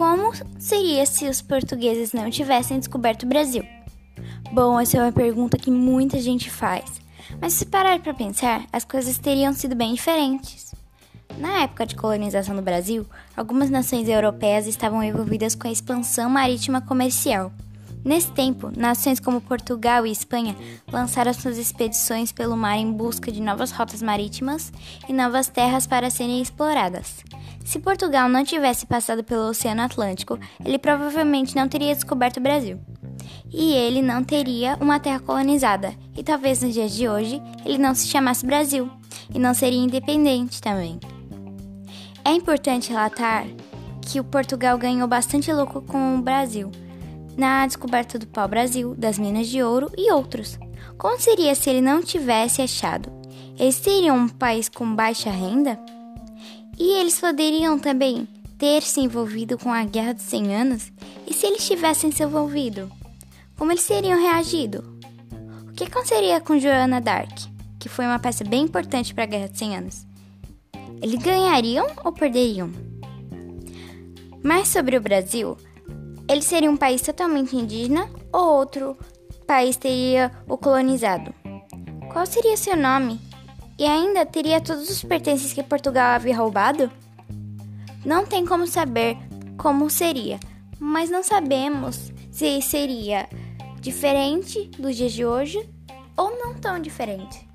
Como seria se os portugueses não tivessem descoberto o Brasil? Bom, essa é uma pergunta que muita gente faz. Mas se parar para pensar, as coisas teriam sido bem diferentes. Na época de colonização do Brasil, algumas nações europeias estavam envolvidas com a expansão marítima comercial. Nesse tempo, nações como Portugal e Espanha lançaram suas expedições pelo mar em busca de novas rotas marítimas e novas terras para serem exploradas. Se Portugal não tivesse passado pelo Oceano Atlântico, ele provavelmente não teria descoberto o Brasil. E ele não teria uma terra colonizada, e talvez nos dias de hoje ele não se chamasse Brasil, e não seria independente também. É importante relatar que o Portugal ganhou bastante lucro com o Brasil na descoberta do pau-brasil, das minas de ouro e outros. Como seria se ele não tivesse achado? Eles seriam um país com baixa renda? E eles poderiam também ter se envolvido com a Guerra dos 100 Anos? E se eles tivessem se envolvido? Como eles teriam reagido? O que aconteceria com Joana Dark, que foi uma peça bem importante para a Guerra dos 100 Anos? Eles ganhariam ou perderiam? Mais sobre o Brasil, ele seria um país totalmente indígena ou outro país teria o colonizado? Qual seria seu nome? E ainda teria todos os pertences que Portugal havia roubado? Não tem como saber como seria, mas não sabemos se seria diferente dos dias de hoje ou não tão diferente.